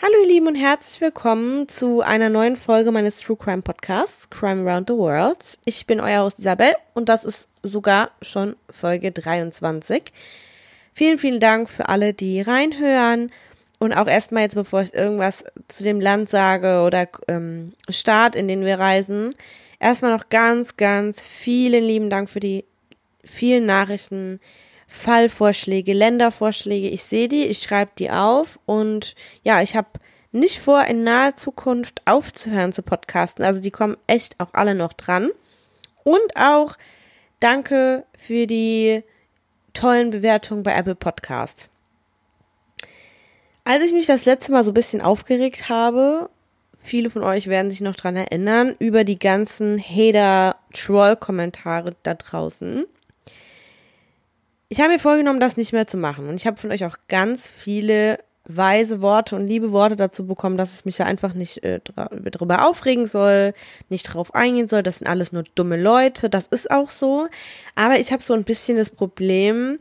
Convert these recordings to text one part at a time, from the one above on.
Hallo ihr Lieben und herzlich willkommen zu einer neuen Folge meines True Crime Podcasts Crime Around the World. Ich bin euer Host Isabel und das ist sogar schon Folge 23. Vielen, vielen Dank für alle, die reinhören und auch erstmal jetzt, bevor ich irgendwas zu dem Land sage oder ähm, Staat, in den wir reisen, erstmal noch ganz, ganz vielen lieben Dank für die vielen Nachrichten, Fallvorschläge, Ländervorschläge. Ich sehe die, ich schreibe die auf und ja, ich habe nicht vor, in naher Zukunft aufzuhören zu podcasten. Also die kommen echt auch alle noch dran. Und auch danke für die tollen Bewertungen bei Apple Podcast. Als ich mich das letzte Mal so ein bisschen aufgeregt habe, viele von euch werden sich noch dran erinnern, über die ganzen Hater-Troll-Kommentare da draußen ich habe mir vorgenommen, das nicht mehr zu machen. Und ich habe von euch auch ganz viele weise Worte und liebe Worte dazu bekommen, dass ich mich da einfach nicht äh, drüber aufregen soll, nicht drauf eingehen soll. Das sind alles nur dumme Leute. Das ist auch so. Aber ich habe so ein bisschen das Problem,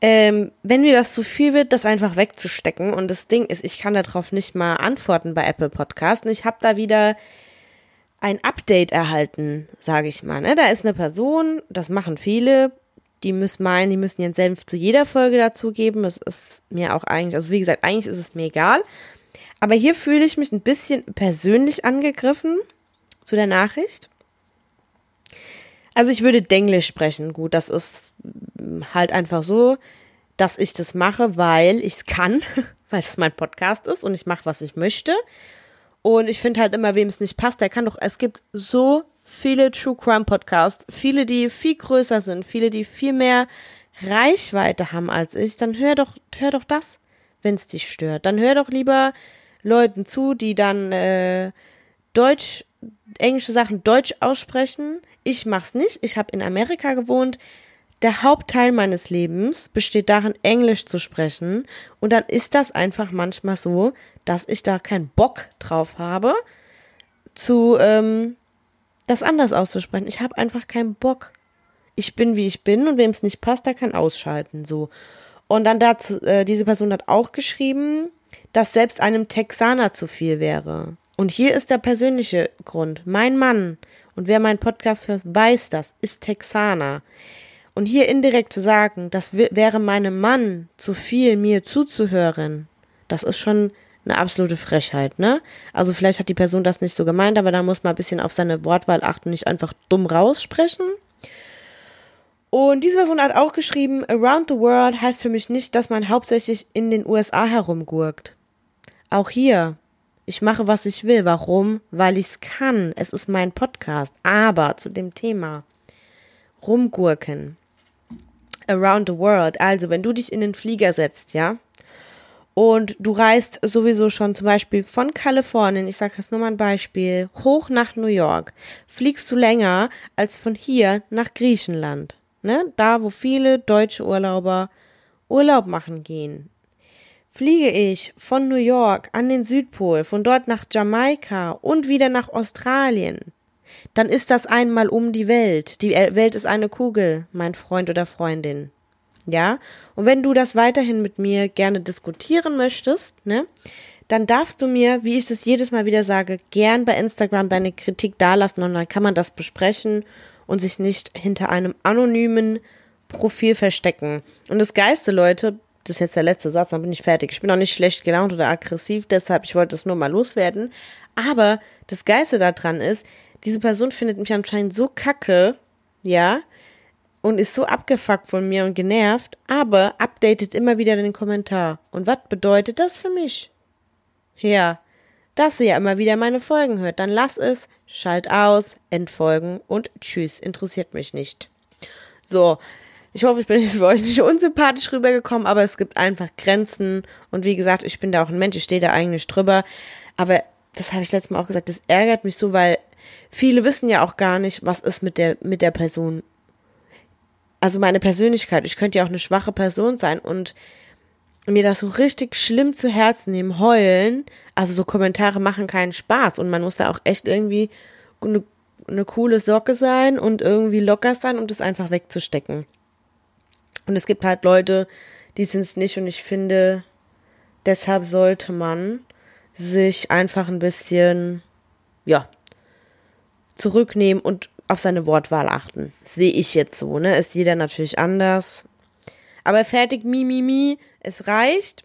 ähm, wenn mir das zu viel wird, das einfach wegzustecken. Und das Ding ist, ich kann darauf nicht mal antworten bei Apple Podcast. Und ich habe da wieder ein Update erhalten, sage ich mal. Ne? Da ist eine Person, das machen viele die müssen meinen, die müssen ihren Senf zu jeder Folge dazugeben. Es ist mir auch eigentlich, also wie gesagt, eigentlich ist es mir egal. Aber hier fühle ich mich ein bisschen persönlich angegriffen zu der Nachricht. Also ich würde Denglisch sprechen. Gut, das ist halt einfach so, dass ich das mache, weil ich es kann, weil es mein Podcast ist und ich mache, was ich möchte. Und ich finde halt immer, wem es nicht passt, der kann doch, es gibt so viele True Crime Podcasts, viele, die viel größer sind, viele, die viel mehr Reichweite haben als ich, dann hör doch, hör doch das, wenn es dich stört. Dann hör doch lieber Leuten zu, die dann äh, Deutsch, englische Sachen Deutsch aussprechen. Ich mach's nicht. Ich habe in Amerika gewohnt. Der Hauptteil meines Lebens besteht darin, Englisch zu sprechen. Und dann ist das einfach manchmal so, dass ich da keinen Bock drauf habe, zu ähm, das anders auszusprechen. Ich habe einfach keinen Bock. Ich bin, wie ich bin und wem es nicht passt, der kann ausschalten, so. Und dann dazu, äh, diese Person hat auch geschrieben, dass selbst einem Texaner zu viel wäre. Und hier ist der persönliche Grund. Mein Mann, und wer meinen Podcast hört, weiß das, ist Texaner. Und hier indirekt zu sagen, das wäre meinem Mann zu viel, mir zuzuhören, das ist schon eine absolute Frechheit, ne? Also vielleicht hat die Person das nicht so gemeint, aber da muss man ein bisschen auf seine Wortwahl achten, nicht einfach dumm raussprechen. Und diese Person hat auch geschrieben, Around the World heißt für mich nicht, dass man hauptsächlich in den USA herumgurkt. Auch hier, ich mache, was ich will. Warum? Weil ich's kann. Es ist mein Podcast. Aber zu dem Thema rumgurken. Around the World. Also, wenn du dich in den Flieger setzt, ja, und du reist sowieso schon zum Beispiel von Kalifornien, ich sage jetzt nur mal ein Beispiel, hoch nach New York, fliegst du länger als von hier nach Griechenland, ne? Da, wo viele deutsche Urlauber Urlaub machen gehen. Fliege ich von New York an den Südpol, von dort nach Jamaika und wieder nach Australien, dann ist das einmal um die Welt. Die Welt ist eine Kugel, mein Freund oder Freundin. Ja? Und wenn du das weiterhin mit mir gerne diskutieren möchtest, ne? Dann darfst du mir, wie ich das jedes Mal wieder sage, gern bei Instagram deine Kritik dalassen und dann kann man das besprechen und sich nicht hinter einem anonymen Profil verstecken. Und das Geiste, Leute, das ist jetzt der letzte Satz, dann bin ich fertig. Ich bin auch nicht schlecht gelaunt oder aggressiv, deshalb, ich wollte es nur mal loswerden. Aber das Geiste daran ist, diese Person findet mich anscheinend so kacke, ja, und ist so abgefuckt von mir und genervt, aber updatet immer wieder den Kommentar. Und was bedeutet das für mich? Ja, dass sie ja immer wieder meine Folgen hört. Dann lass es, schalt aus, entfolgen und tschüss, interessiert mich nicht. So, ich hoffe, ich bin jetzt für euch nicht unsympathisch rübergekommen, aber es gibt einfach Grenzen. Und wie gesagt, ich bin da auch ein Mensch, ich stehe da eigentlich drüber. Aber das habe ich letztes Mal auch gesagt, das ärgert mich so, weil viele wissen ja auch gar nicht, was ist mit der, mit der Person also meine Persönlichkeit, ich könnte ja auch eine schwache Person sein und mir das so richtig schlimm zu Herzen nehmen, heulen. Also so Kommentare machen keinen Spaß und man muss da auch echt irgendwie eine, eine coole Socke sein und irgendwie locker sein und es einfach wegzustecken. Und es gibt halt Leute, die sind es nicht und ich finde, Deshalb sollte man sich einfach ein bisschen, ja, zurücknehmen und auf seine Wortwahl achten. Sehe ich jetzt so, ne? Ist jeder natürlich anders. Aber fertig, mi, mi, mi, es reicht.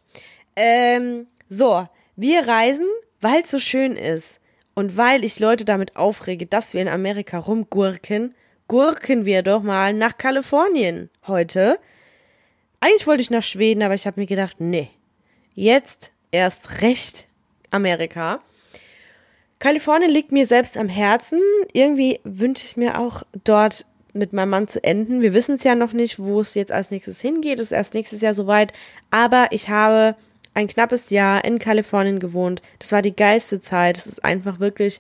Ähm, so, wir reisen, weil es so schön ist. Und weil ich Leute damit aufrege, dass wir in Amerika rumgurken, gurken wir doch mal nach Kalifornien heute. Eigentlich wollte ich nach Schweden, aber ich habe mir gedacht, nee, jetzt erst recht Amerika. Kalifornien liegt mir selbst am Herzen. Irgendwie wünsche ich mir auch dort mit meinem Mann zu enden. Wir wissen es ja noch nicht, wo es jetzt als nächstes hingeht. Es ist erst nächstes Jahr soweit. Aber ich habe ein knappes Jahr in Kalifornien gewohnt. Das war die geilste Zeit. Es ist einfach wirklich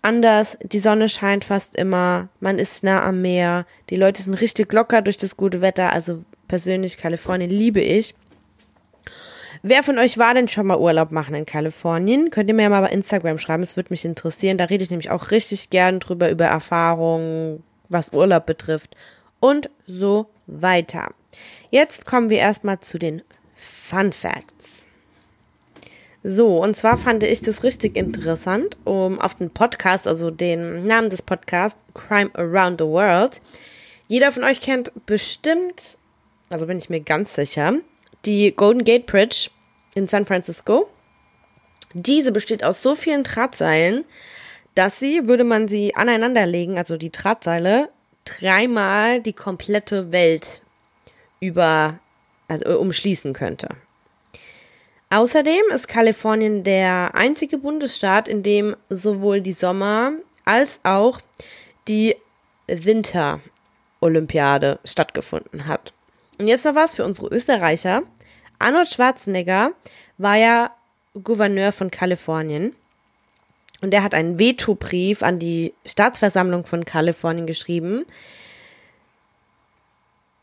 anders. Die Sonne scheint fast immer. Man ist nah am Meer. Die Leute sind richtig locker durch das gute Wetter. Also persönlich Kalifornien liebe ich. Wer von euch war denn schon mal Urlaub machen in Kalifornien? Könnt ihr mir ja mal bei Instagram schreiben, es würde mich interessieren. Da rede ich nämlich auch richtig gern drüber, über Erfahrungen, was Urlaub betrifft und so weiter. Jetzt kommen wir erstmal zu den Fun Facts. So, und zwar fand ich das richtig interessant, um auf den Podcast, also den Namen des Podcasts, Crime Around the World. Jeder von euch kennt bestimmt, also bin ich mir ganz sicher, die Golden Gate Bridge in San Francisco. Diese besteht aus so vielen Drahtseilen, dass sie, würde man sie aneinanderlegen, also die Drahtseile, dreimal die komplette Welt über, also umschließen könnte. Außerdem ist Kalifornien der einzige Bundesstaat, in dem sowohl die Sommer- als auch die Winterolympiade stattgefunden hat. Und jetzt noch was für unsere Österreicher. Arnold Schwarzenegger war ja Gouverneur von Kalifornien. Und er hat einen Veto-Brief an die Staatsversammlung von Kalifornien geschrieben.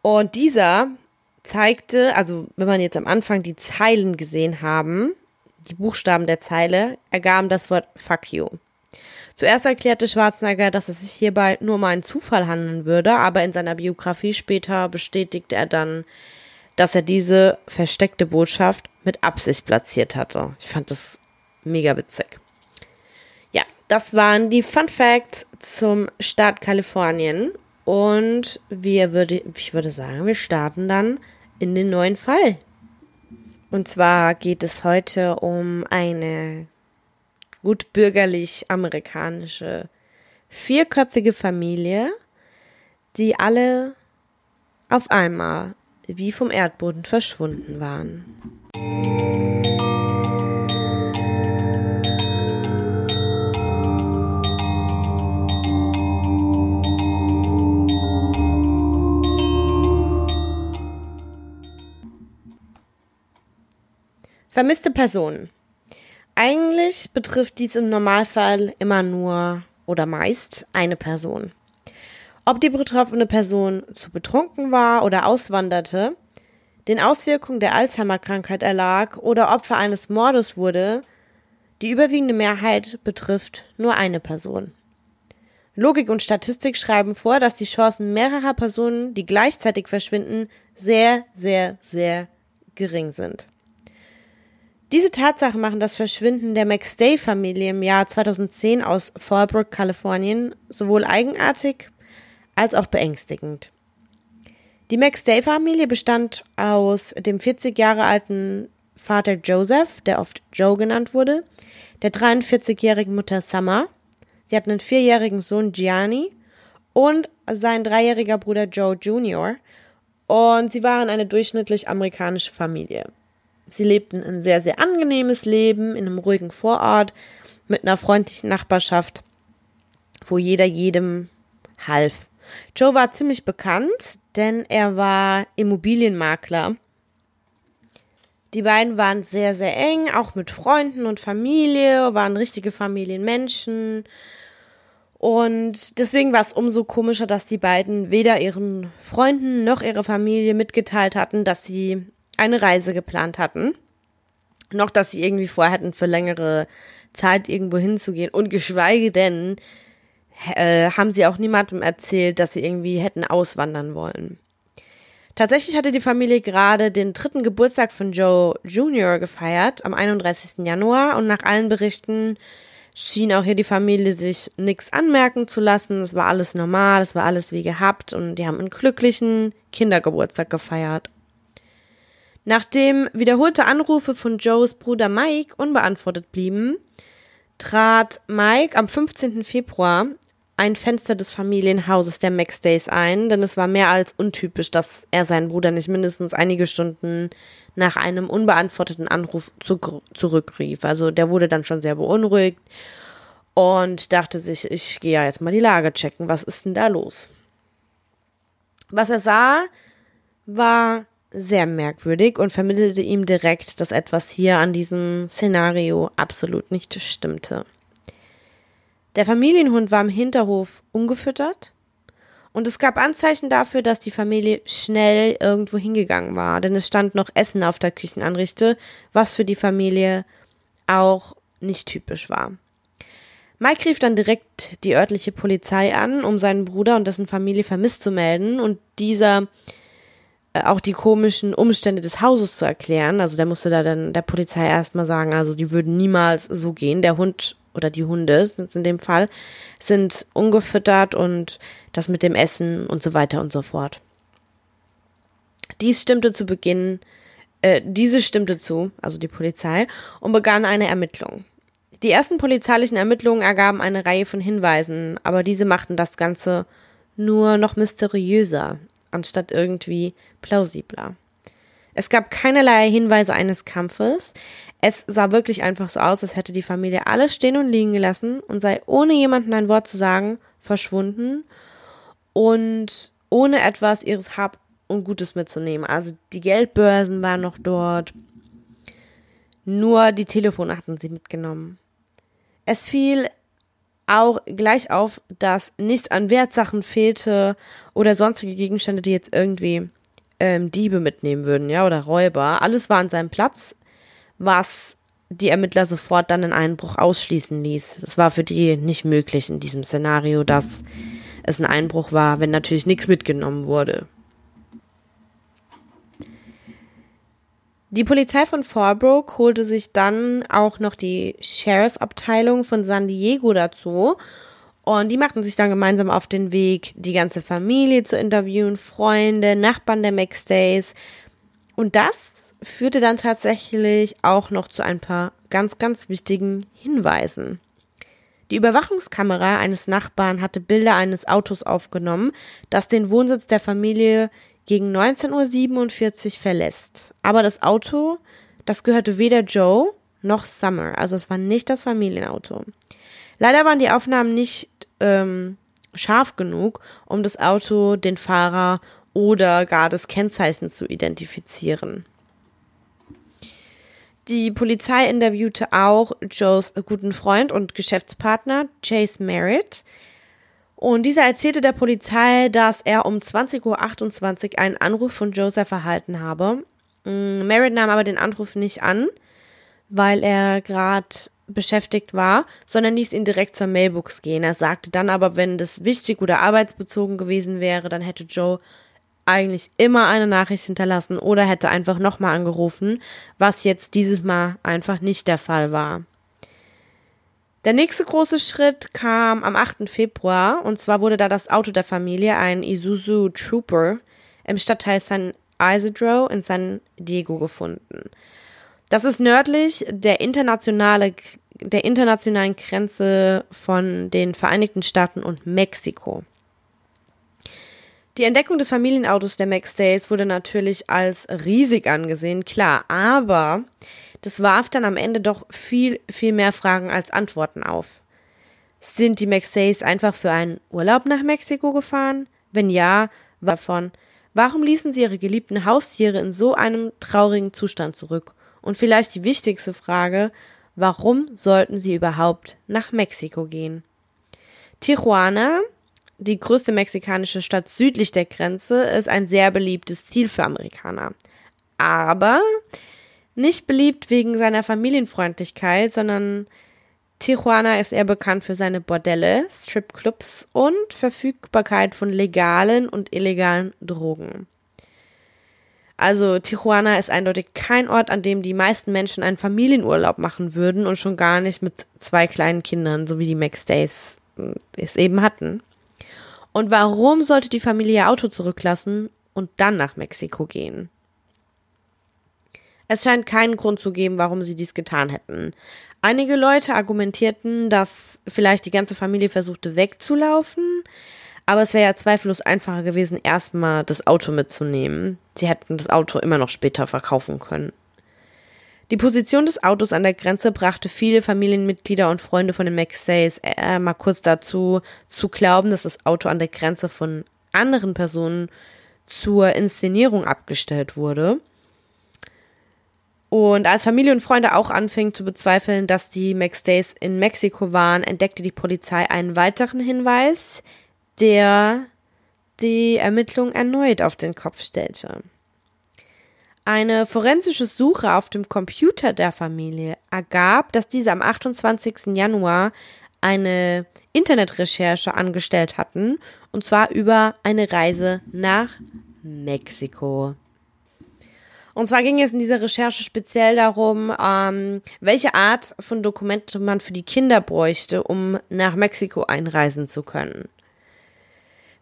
Und dieser zeigte, also wenn man jetzt am Anfang die Zeilen gesehen haben, die Buchstaben der Zeile, ergaben das Wort Fuck you. Zuerst erklärte Schwarzenegger, dass es sich hierbei nur um einen Zufall handeln würde, aber in seiner Biografie später bestätigte er dann, dass er diese versteckte Botschaft mit Absicht platziert hatte. Ich fand das mega witzig. Ja, das waren die Fun Facts zum Staat Kalifornien und wir würde, ich würde sagen, wir starten dann in den neuen Fall. Und zwar geht es heute um eine gut bürgerlich amerikanische vierköpfige Familie, die alle auf einmal wie vom Erdboden verschwunden waren. Vermisste Personen. Eigentlich betrifft dies im Normalfall immer nur oder meist eine Person. Ob die betroffene Person zu betrunken war oder auswanderte, den Auswirkungen der Alzheimer-Krankheit erlag oder Opfer eines Mordes wurde, die überwiegende Mehrheit betrifft nur eine Person. Logik und Statistik schreiben vor, dass die Chancen mehrerer Personen, die gleichzeitig verschwinden, sehr, sehr, sehr gering sind. Diese Tatsachen machen das Verschwinden der McStay-Familie im Jahr 2010 aus Fallbrook, Kalifornien, sowohl eigenartig als auch beängstigend. Die McStay-Familie bestand aus dem 40 Jahre alten Vater Joseph, der oft Joe genannt wurde, der 43-jährigen Mutter Summer, sie hatten einen vierjährigen Sohn Gianni und sein dreijähriger Bruder Joe Jr. Und sie waren eine durchschnittlich amerikanische Familie. Sie lebten ein sehr, sehr angenehmes Leben in einem ruhigen Vorort mit einer freundlichen Nachbarschaft, wo jeder jedem half. Joe war ziemlich bekannt, denn er war Immobilienmakler. Die beiden waren sehr, sehr eng, auch mit Freunden und Familie, waren richtige Familienmenschen. Und deswegen war es umso komischer, dass die beiden weder ihren Freunden noch ihre Familie mitgeteilt hatten, dass sie eine Reise geplant hatten. Noch, dass sie irgendwie vorhatten, für längere Zeit irgendwo hinzugehen. Und geschweige denn, äh, haben sie auch niemandem erzählt, dass sie irgendwie hätten auswandern wollen. Tatsächlich hatte die Familie gerade den dritten Geburtstag von Joe Jr. gefeiert, am 31. Januar, und nach allen Berichten schien auch hier die Familie sich nichts anmerken zu lassen. Es war alles normal, es war alles wie gehabt und die haben einen glücklichen Kindergeburtstag gefeiert. Nachdem wiederholte Anrufe von Joes Bruder Mike unbeantwortet blieben, trat Mike am 15. Februar ein Fenster des Familienhauses der Maxdays ein, denn es war mehr als untypisch, dass er seinen Bruder nicht mindestens einige Stunden nach einem unbeantworteten Anruf zu, zurückrief. Also der wurde dann schon sehr beunruhigt und dachte sich, ich gehe ja jetzt mal die Lage checken, was ist denn da los? Was er sah, war sehr merkwürdig und vermittelte ihm direkt, dass etwas hier an diesem Szenario absolut nicht stimmte. Der Familienhund war im Hinterhof ungefüttert und es gab Anzeichen dafür, dass die Familie schnell irgendwo hingegangen war, denn es stand noch Essen auf der Küchenanrichte, was für die Familie auch nicht typisch war. Mike rief dann direkt die örtliche Polizei an, um seinen Bruder und dessen Familie vermisst zu melden und dieser auch die komischen Umstände des Hauses zu erklären. Also der musste da dann der Polizei erstmal sagen, also die würden niemals so gehen. Der Hund oder die Hunde sind in dem Fall, sind ungefüttert und das mit dem Essen und so weiter und so fort. Dies stimmte zu Beginn, äh, diese stimmte zu, also die Polizei, und begann eine Ermittlung. Die ersten polizeilichen Ermittlungen ergaben eine Reihe von Hinweisen, aber diese machten das Ganze nur noch mysteriöser, anstatt irgendwie plausibler. Es gab keinerlei Hinweise eines Kampfes. Es sah wirklich einfach so aus, als hätte die Familie alles stehen und liegen gelassen und sei ohne jemanden ein Wort zu sagen verschwunden und ohne etwas ihres Hab und Gutes mitzunehmen. Also die Geldbörsen waren noch dort. Nur die Telefone hatten sie mitgenommen. Es fiel auch gleich auf, dass nichts an Wertsachen fehlte oder sonstige Gegenstände, die jetzt irgendwie ähm, Diebe mitnehmen würden, ja, oder Räuber. Alles war an seinem Platz, was die Ermittler sofort dann einen Einbruch ausschließen ließ. Es war für die nicht möglich in diesem Szenario, dass es ein Einbruch war, wenn natürlich nichts mitgenommen wurde. Die Polizei von Fallbrook holte sich dann auch noch die Sheriff-Abteilung von San Diego dazu und die machten sich dann gemeinsam auf den Weg, die ganze Familie zu interviewen, Freunde, Nachbarn der Maxdays. Und das führte dann tatsächlich auch noch zu ein paar ganz, ganz wichtigen Hinweisen. Die Überwachungskamera eines Nachbarn hatte Bilder eines Autos aufgenommen, das den Wohnsitz der Familie gegen 19.47 Uhr verlässt. Aber das Auto, das gehörte weder Joe noch Summer, also es war nicht das Familienauto. Leider waren die Aufnahmen nicht ähm, scharf genug, um das Auto, den Fahrer oder gar das Kennzeichen zu identifizieren. Die Polizei interviewte auch Joes guten Freund und Geschäftspartner Chase Merritt. Und dieser erzählte der Polizei, dass er um 20.28 Uhr einen Anruf von Joseph erhalten habe. Mm, Merritt nahm aber den Anruf nicht an, weil er gerade beschäftigt war, sondern ließ ihn direkt zur Mailbox gehen. Er sagte dann aber, wenn das wichtig oder arbeitsbezogen gewesen wäre, dann hätte Joe eigentlich immer eine Nachricht hinterlassen oder hätte einfach nochmal angerufen, was jetzt dieses Mal einfach nicht der Fall war. Der nächste große Schritt kam am 8. Februar und zwar wurde da das Auto der Familie, ein Isuzu Trooper, im Stadtteil San Isidro in San Diego gefunden. Das ist nördlich der internationale der internationalen Grenze von den Vereinigten Staaten und Mexiko. Die Entdeckung des Familienautos der Max Days wurde natürlich als riesig angesehen, klar, aber das warf dann am Ende doch viel, viel mehr Fragen als Antworten auf. Sind die Max Days einfach für einen Urlaub nach Mexiko gefahren? Wenn ja, davon. Warum ließen sie ihre geliebten Haustiere in so einem traurigen Zustand zurück? Und vielleicht die wichtigste Frage, warum sollten sie überhaupt nach Mexiko gehen? Tijuana, die größte mexikanische Stadt südlich der Grenze, ist ein sehr beliebtes Ziel für Amerikaner. Aber nicht beliebt wegen seiner Familienfreundlichkeit, sondern Tijuana ist eher bekannt für seine Bordelle, Stripclubs und Verfügbarkeit von legalen und illegalen Drogen. Also Tijuana ist eindeutig kein Ort, an dem die meisten Menschen einen Familienurlaub machen würden und schon gar nicht mit zwei kleinen Kindern, so wie die Max Days es eben hatten. Und warum sollte die Familie ihr Auto zurücklassen und dann nach Mexiko gehen? Es scheint keinen Grund zu geben, warum sie dies getan hätten. Einige Leute argumentierten, dass vielleicht die ganze Familie versuchte wegzulaufen, aber es wäre ja zweifellos einfacher gewesen, erstmal das Auto mitzunehmen. Sie hätten das Auto immer noch später verkaufen können. Die Position des Autos an der Grenze brachte viele Familienmitglieder und Freunde von den McSays äh, mal kurz dazu, zu glauben, dass das Auto an der Grenze von anderen Personen zur Inszenierung abgestellt wurde. Und als Familie und Freunde auch anfingen zu bezweifeln, dass die McStays in Mexiko waren, entdeckte die Polizei einen weiteren Hinweis, der die Ermittlung erneut auf den Kopf stellte. Eine forensische Suche auf dem Computer der Familie ergab, dass diese am 28. Januar eine Internetrecherche angestellt hatten, und zwar über eine Reise nach Mexiko. Und zwar ging es in dieser Recherche speziell darum, ähm, welche Art von Dokumente man für die Kinder bräuchte, um nach Mexiko einreisen zu können.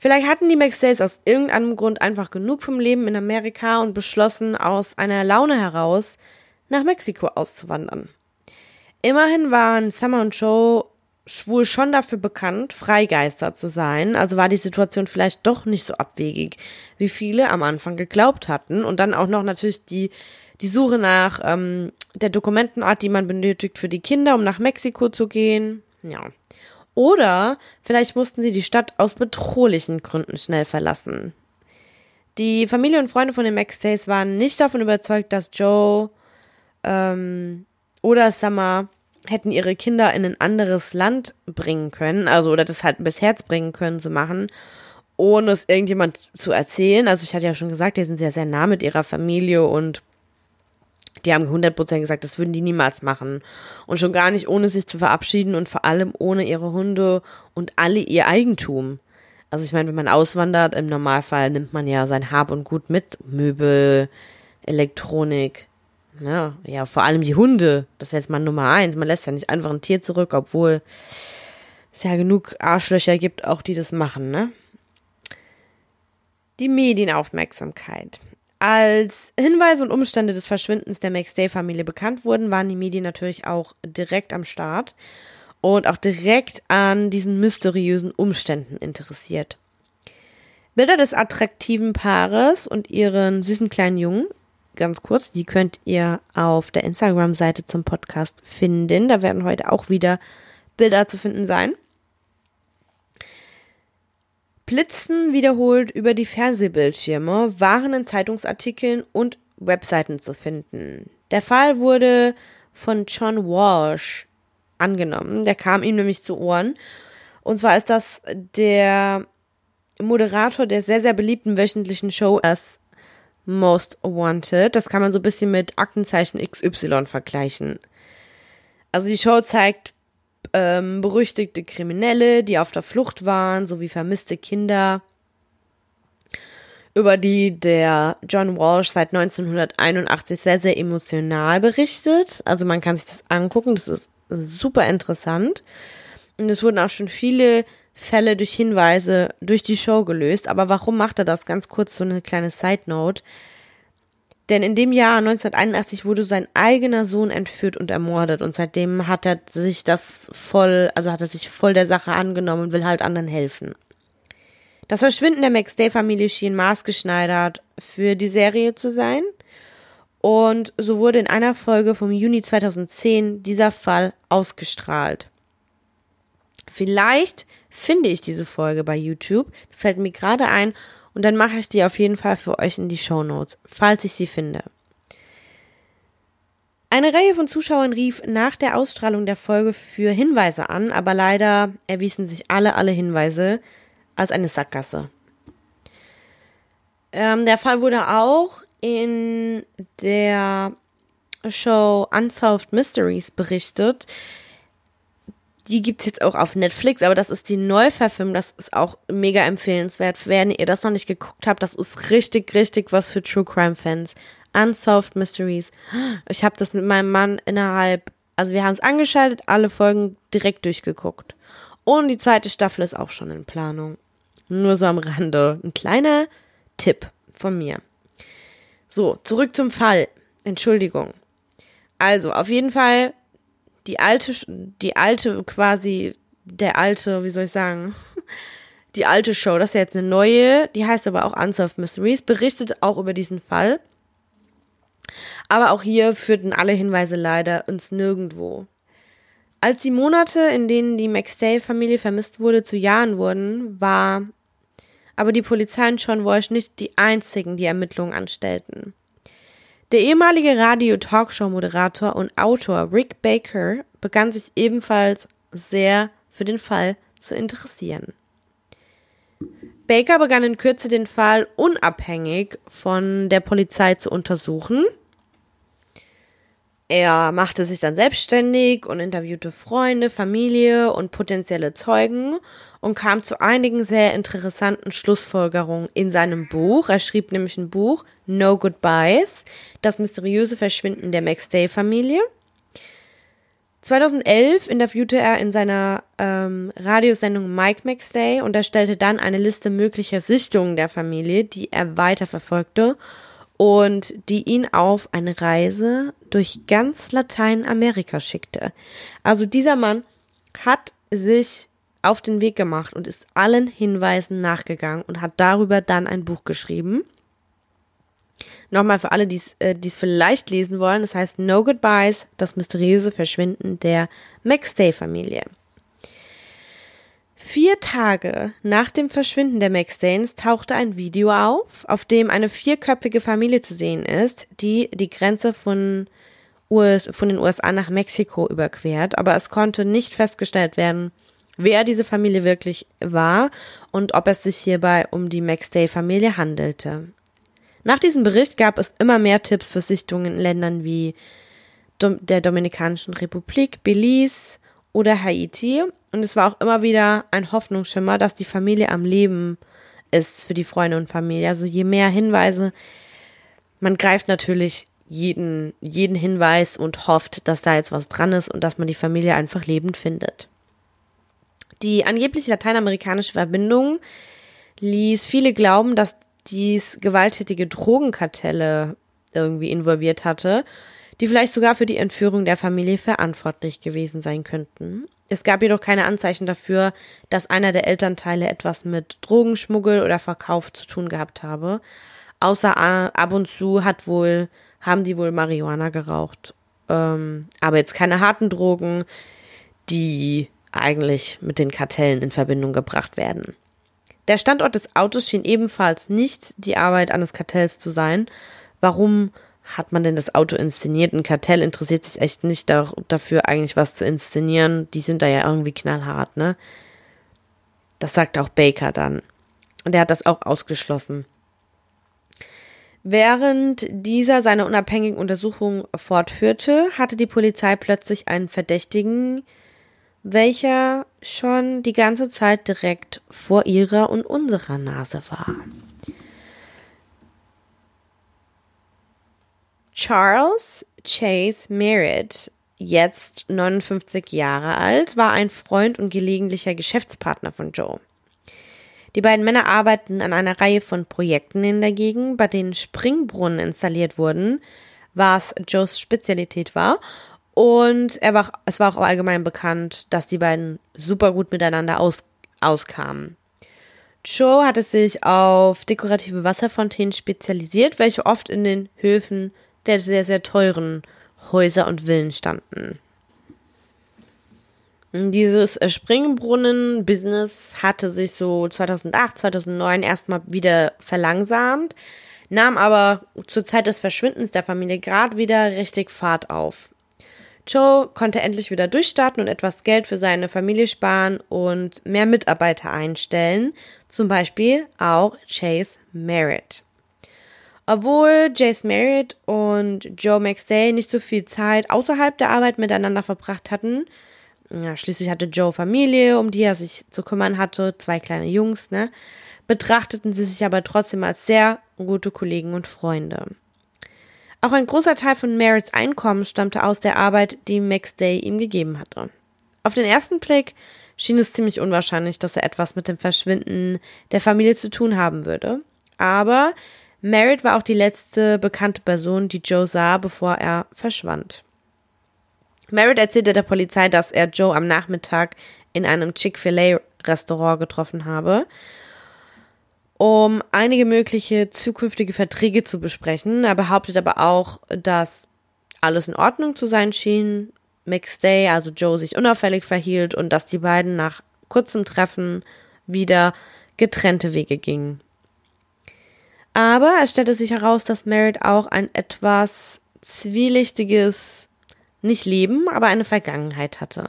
Vielleicht hatten die McStays aus irgendeinem Grund einfach genug vom Leben in Amerika und beschlossen, aus einer Laune heraus nach Mexiko auszuwandern. Immerhin waren Summer und Joe schwul schon dafür bekannt, Freigeister zu sein, also war die Situation vielleicht doch nicht so abwegig, wie viele am Anfang geglaubt hatten. Und dann auch noch natürlich die, die Suche nach ähm, der Dokumentenart, die man benötigt für die Kinder, um nach Mexiko zu gehen. Ja. Oder vielleicht mussten sie die Stadt aus bedrohlichen Gründen schnell verlassen. Die Familie und Freunde von den McStays waren nicht davon überzeugt, dass Joe ähm, oder Summer hätten ihre Kinder in ein anderes Land bringen können, also oder das halt bis Herz bringen können zu machen, ohne es irgendjemand zu erzählen. Also ich hatte ja schon gesagt, die sind sehr, sehr nah mit ihrer Familie und die haben 100% gesagt, das würden die niemals machen. Und schon gar nicht ohne sich zu verabschieden und vor allem ohne ihre Hunde und alle ihr Eigentum. Also ich meine, wenn man auswandert, im Normalfall nimmt man ja sein Hab und Gut mit. Möbel, Elektronik, ja, ja, vor allem die Hunde. Das ist jetzt mal Nummer eins. Man lässt ja nicht einfach ein Tier zurück, obwohl es ja genug Arschlöcher gibt, auch die das machen, ne? Die Medienaufmerksamkeit. Als Hinweise und Umstände des Verschwindens der McStay-Familie bekannt wurden, waren die Medien natürlich auch direkt am Start und auch direkt an diesen mysteriösen Umständen interessiert. Bilder des attraktiven Paares und ihren süßen kleinen Jungen ganz kurz, die könnt ihr auf der Instagram-Seite zum Podcast finden. Da werden heute auch wieder Bilder zu finden sein. Blitzen wiederholt über die Fernsehbildschirme waren in Zeitungsartikeln und Webseiten zu finden. Der Fall wurde von John Walsh angenommen. Der kam ihm nämlich zu Ohren. Und zwar ist das der Moderator der sehr, sehr beliebten wöchentlichen Show as Most Wanted. Das kann man so ein bisschen mit Aktenzeichen XY vergleichen. Also die Show zeigt ähm, berüchtigte Kriminelle, die auf der Flucht waren, sowie vermisste Kinder, über die der John Walsh seit 1981 sehr, sehr emotional berichtet. Also man kann sich das angucken, das ist super interessant. Und es wurden auch schon viele Fälle durch Hinweise durch die Show gelöst. Aber warum macht er das? Ganz kurz so eine kleine Side Note. Denn in dem Jahr 1981 wurde sein eigener Sohn entführt und ermordet und seitdem hat er sich das voll, also hat er sich voll der Sache angenommen und will halt anderen helfen. Das Verschwinden der McStay-Familie schien maßgeschneidert für die Serie zu sein. Und so wurde in einer Folge vom Juni 2010 dieser Fall ausgestrahlt. Vielleicht finde ich diese Folge bei YouTube. Das fällt mir gerade ein. Und dann mache ich die auf jeden Fall für euch in die Show Notes, falls ich sie finde. Eine Reihe von Zuschauern rief nach der Ausstrahlung der Folge für Hinweise an, aber leider erwiesen sich alle, alle Hinweise als eine Sackgasse. Ähm, der Fall wurde auch in der Show Unsolved Mysteries berichtet, Die gibt's jetzt auch auf Netflix, aber das ist die Neuverfilmung. Das ist auch mega empfehlenswert. Wenn ihr das noch nicht geguckt habt, das ist richtig, richtig was für True Crime Fans. Unsolved Mysteries. Ich habe das mit meinem Mann innerhalb, also wir haben es angeschaltet, alle Folgen direkt durchgeguckt. Und die zweite Staffel ist auch schon in Planung. Nur so am Rande. Ein kleiner Tipp von mir. So, zurück zum Fall. Entschuldigung. Also, auf jeden Fall die alte, die alte quasi, der alte, wie soll ich sagen, die alte Show, das ist ja jetzt eine neue, die heißt aber auch Unsolved Mysteries, berichtet auch über diesen Fall. Aber auch hier führten alle Hinweise leider ins Nirgendwo. Als die Monate, in denen die McStay-Familie vermisst wurde, zu Jahren wurden, war aber die Polizei und John Walsh nicht die einzigen, die Ermittlungen anstellten. Der ehemalige Radio-Talkshow-Moderator und Autor Rick Baker begann sich ebenfalls sehr für den Fall zu interessieren. Baker begann in Kürze den Fall unabhängig von der Polizei zu untersuchen er machte sich dann selbstständig und interviewte Freunde, Familie und potenzielle Zeugen und kam zu einigen sehr interessanten Schlussfolgerungen in seinem Buch. Er schrieb nämlich ein Buch, No Goodbyes, das mysteriöse Verschwinden der McStay-Familie. 2011 interviewte er in seiner ähm, Radiosendung Mike McStay und erstellte dann eine Liste möglicher Sichtungen der Familie, die er weiterverfolgte und die ihn auf eine Reise durch ganz Lateinamerika schickte. Also dieser Mann hat sich auf den Weg gemacht und ist allen Hinweisen nachgegangen und hat darüber dann ein Buch geschrieben. Nochmal für alle, die äh, es vielleicht lesen wollen, das heißt No Goodbyes, das mysteriöse Verschwinden der McStay-Familie. Vier Tage nach dem Verschwinden der McStains tauchte ein Video auf, auf dem eine vierköpfige Familie zu sehen ist, die die Grenze von, US, von den USA nach Mexiko überquert, aber es konnte nicht festgestellt werden, wer diese Familie wirklich war und ob es sich hierbei um die McStay-Familie handelte. Nach diesem Bericht gab es immer mehr Tipps für Sichtungen in Ländern wie der Dominikanischen Republik, Belize oder Haiti und es war auch immer wieder ein Hoffnungsschimmer, dass die Familie am Leben ist für die Freunde und Familie. Also je mehr Hinweise, man greift natürlich jeden, jeden Hinweis und hofft, dass da jetzt was dran ist und dass man die Familie einfach lebend findet. Die angeblich lateinamerikanische Verbindung ließ viele glauben, dass dies gewalttätige Drogenkartelle irgendwie involviert hatte, die vielleicht sogar für die Entführung der Familie verantwortlich gewesen sein könnten. Es gab jedoch keine Anzeichen dafür, dass einer der Elternteile etwas mit Drogenschmuggel oder Verkauf zu tun gehabt habe. Außer ab und zu hat wohl, haben die wohl Marihuana geraucht. Ähm, aber jetzt keine harten Drogen, die eigentlich mit den Kartellen in Verbindung gebracht werden. Der Standort des Autos schien ebenfalls nicht die Arbeit eines Kartells zu sein. Warum hat man denn das Auto inszeniert? Ein Kartell interessiert sich echt nicht da, dafür, eigentlich was zu inszenieren. Die sind da ja irgendwie knallhart, ne? Das sagt auch Baker dann. Und er hat das auch ausgeschlossen. Während dieser seine unabhängigen Untersuchungen fortführte, hatte die Polizei plötzlich einen Verdächtigen, welcher schon die ganze Zeit direkt vor ihrer und unserer Nase war. Charles Chase Merritt, jetzt 59 Jahre alt, war ein Freund und gelegentlicher Geschäftspartner von Joe. Die beiden Männer arbeiten an einer Reihe von Projekten in der Gegend, bei denen Springbrunnen installiert wurden, was Joes Spezialität war. Und er war, es war auch allgemein bekannt, dass die beiden super gut miteinander aus, auskamen. Joe hatte sich auf dekorative Wasserfontänen spezialisiert, welche oft in den Höfen der sehr, sehr teuren Häuser und Villen standen. Dieses äh, Springbrunnen-Business hatte sich so 2008, 2009 erstmal wieder verlangsamt, nahm aber zur Zeit des Verschwindens der Familie gerade wieder richtig Fahrt auf. Joe konnte endlich wieder durchstarten und etwas Geld für seine Familie sparen und mehr Mitarbeiter einstellen, zum Beispiel auch Chase Merritt. Obwohl Jace Merritt und Joe McStay nicht so viel Zeit außerhalb der Arbeit miteinander verbracht hatten, Ja, schließlich hatte Joe Familie, um die er sich zu kümmern hatte, zwei kleine Jungs, ne? Betrachteten sie sich aber trotzdem als sehr gute Kollegen und Freunde. Auch ein großer Teil von Merritts Einkommen stammte aus der Arbeit, die Max Day ihm gegeben hatte. Auf den ersten Blick schien es ziemlich unwahrscheinlich, dass er etwas mit dem Verschwinden der Familie zu tun haben würde. Aber Merritt war auch die letzte bekannte Person, die Joe sah, bevor er verschwand. Merritt erzählte der Polizei, dass er Joe am Nachmittag in einem Chick-fil-A-Restaurant getroffen habe, um einige mögliche zukünftige Verträge zu besprechen. Er behauptet aber auch, dass alles in Ordnung zu sein schien, McStay, also Joe, sich unauffällig verhielt und dass die beiden nach kurzem Treffen wieder getrennte Wege gingen. Aber es stellte sich heraus, dass Merritt auch ein etwas zwielichtiges, nicht Leben, aber eine Vergangenheit hatte.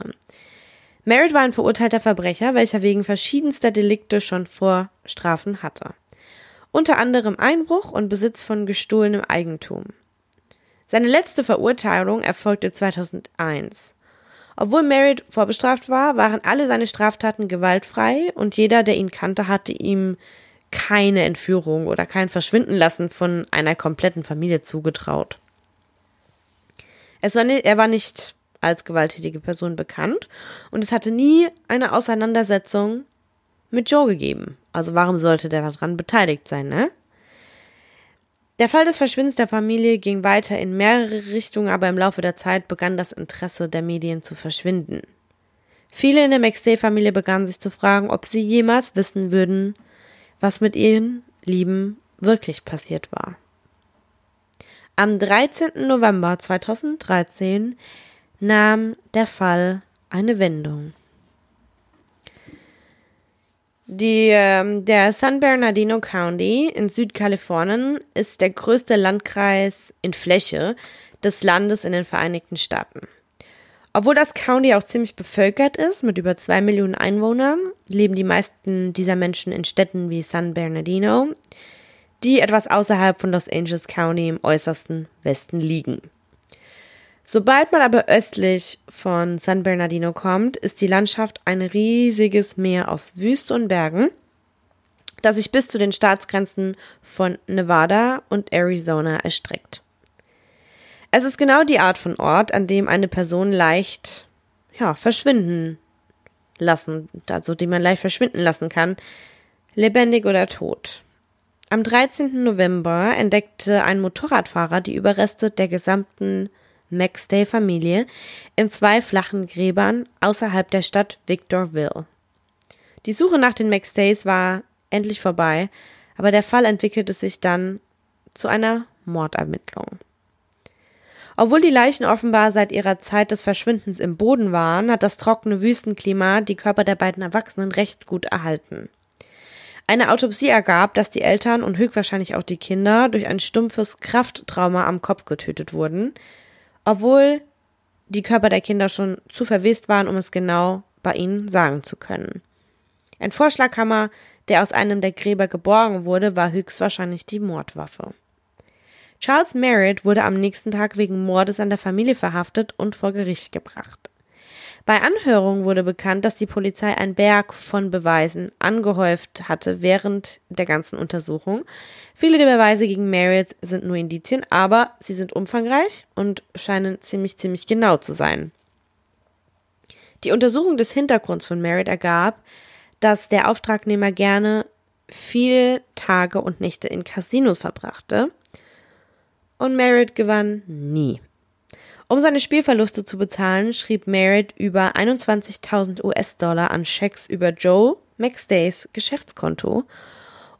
Merritt war ein verurteilter Verbrecher, welcher wegen verschiedenster Delikte schon Vorstrafen hatte. Unter anderem Einbruch und Besitz von gestohlenem Eigentum. Seine letzte Verurteilung erfolgte 2001. Obwohl Merritt vorbestraft war, waren alle seine Straftaten gewaltfrei und jeder, der ihn kannte, hatte ihm keine Entführung oder kein Verschwindenlassen von einer kompletten Familie zugetraut. War nicht, er war nicht als gewalttätige Person bekannt und es hatte nie eine Auseinandersetzung mit Joe gegeben. Also warum sollte der daran beteiligt sein, ne? Der Fall des Verschwindens der Familie ging weiter in mehrere Richtungen, aber im Laufe der Zeit begann das Interesse der Medien zu verschwinden. Viele in der McStay-Familie begannen sich zu fragen, ob sie jemals wissen würden, was mit ihren Lieben wirklich passiert war. Am 13. November 2013 nahm der Fall eine Wendung. Die, äh, der San Bernardino County in Südkalifornien ist der größte Landkreis in Fläche des Landes in den Vereinigten Staaten. Obwohl das County auch ziemlich bevölkert ist, mit über zwei Millionen Einwohnern, leben die meisten dieser Menschen in Städten wie San Bernardino, die etwas außerhalb von Los Angeles County im äußersten Westen liegen. Sobald man aber östlich von San Bernardino kommt, ist die Landschaft ein riesiges Meer aus Wüste und Bergen, das sich bis zu den Staatsgrenzen von Nevada und Arizona erstreckt. Es ist genau die Art von Ort, an dem eine Person leicht, ja, verschwinden lassen, also die man leicht verschwinden lassen kann, lebendig oder tot. Am 13. November entdeckte ein Motorradfahrer die Überreste der gesamten McStay-Familie in zwei flachen Gräbern außerhalb der Stadt Victorville. Die Suche nach den McStays war endlich vorbei, aber der Fall entwickelte sich dann zu einer Mordermittlung. Obwohl die Leichen offenbar seit ihrer Zeit des Verschwindens im Boden waren, hat das trockene Wüstenklima die Körper der beiden Erwachsenen recht gut erhalten. Eine Autopsie ergab, dass die Eltern und höchstwahrscheinlich auch die Kinder durch ein stumpfes Krafttrauma am Kopf getötet wurden, obwohl die Körper der Kinder schon zu verwest waren, um es genau bei ihnen sagen zu können. Ein Vorschlaghammer, der aus einem der Gräber geborgen wurde, war höchstwahrscheinlich die Mordwaffe. Charles Merritt wurde am nächsten Tag wegen Mordes an der Familie verhaftet und vor Gericht gebracht. Bei Anhörung wurde bekannt, dass die Polizei einen Berg von Beweisen angehäuft hatte während der ganzen Untersuchung. Viele der Beweise gegen Merritt sind nur Indizien, aber sie sind umfangreich und scheinen ziemlich, ziemlich genau zu sein. Die Untersuchung des Hintergrunds von Merritt ergab, dass der Auftragnehmer gerne viele Tage und Nächte in Casinos verbrachte und Merritt gewann nie. Um seine Spielverluste zu bezahlen, schrieb Merritt über 21.000 US-Dollar an Schecks über Joe McStays Geschäftskonto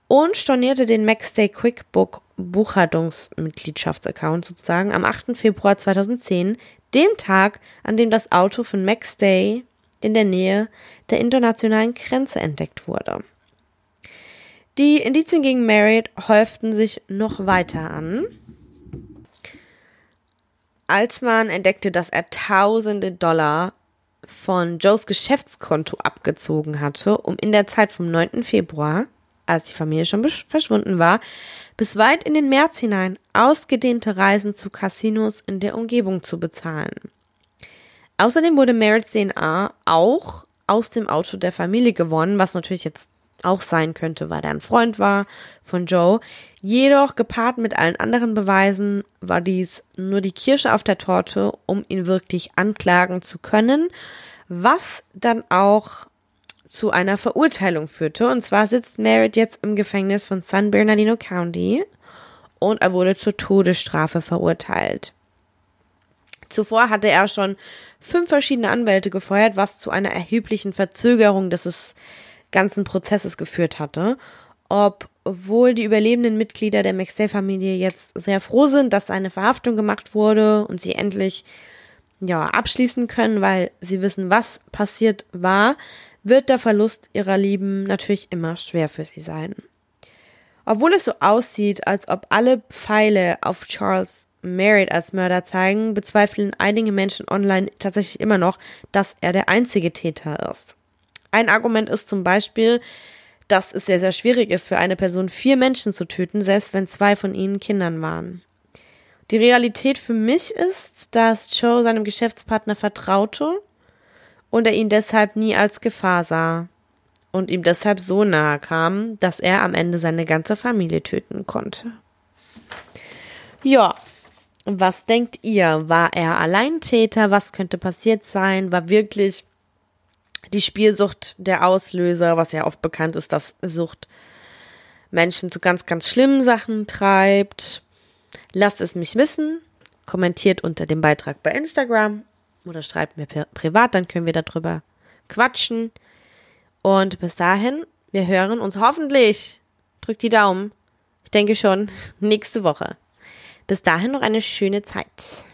und stornierte den McStay QuickBook Buchhaltungsmitgliedschaftsaccount sozusagen am 8. Februar 2010, dem Tag, an dem das Auto von McStay in der Nähe der internationalen Grenze entdeckt wurde. Die Indizien gegen Merritt häuften sich noch weiter an als man entdeckte, dass er tausende Dollar von Joes Geschäftskonto abgezogen hatte, um in der Zeit vom 9. Februar, als die Familie schon verschwunden war, bis weit in den März hinein ausgedehnte Reisen zu Casinos in der Umgebung zu bezahlen. Außerdem wurde Merritts DNA auch aus dem Auto der Familie gewonnen, was natürlich jetzt auch sein könnte, weil er ein Freund war von Joe. Jedoch gepaart mit allen anderen Beweisen war dies nur die Kirsche auf der Torte, um ihn wirklich anklagen zu können, was dann auch zu einer Verurteilung führte. Und zwar sitzt Merritt jetzt im Gefängnis von San Bernardino County und er wurde zur Todesstrafe verurteilt. Zuvor hatte er schon fünf verschiedene Anwälte gefeuert, was zu einer erheblichen Verzögerung des ganzen Prozesses geführt hatte. Obwohl die überlebenden Mitglieder der McStay-Familie jetzt sehr froh sind, dass eine Verhaftung gemacht wurde und sie endlich ja, abschließen können, weil sie wissen, was passiert war, wird der Verlust ihrer Lieben natürlich immer schwer für sie sein. Obwohl es so aussieht, als ob alle Pfeile auf Charles Merritt als Mörder zeigen, bezweifeln einige Menschen online tatsächlich immer noch, dass er der einzige Täter ist. Ein Argument ist zum Beispiel, dass es sehr, sehr schwierig ist für eine Person, vier Menschen zu töten, selbst wenn zwei von ihnen Kindern waren. Die Realität für mich ist, dass Joe seinem Geschäftspartner vertraute und er ihn deshalb nie als Gefahr sah und ihm deshalb so nahe kam, dass er am Ende seine ganze Familie töten konnte. Ja, was denkt ihr? War er Alleintäter? Was könnte passiert sein? War wirklich die Spielsucht der Auslöser, was ja oft bekannt ist, dass Sucht Menschen zu ganz, ganz schlimmen Sachen treibt? Lasst es mich wissen. Kommentiert unter dem Beitrag bei Instagram oder schreibt mir privat, dann können wir darüber quatschen. Und bis dahin, wir hören uns hoffentlich. Drückt die Daumen. Ich denke schon nächste Woche. Bis dahin noch eine schöne Zeit.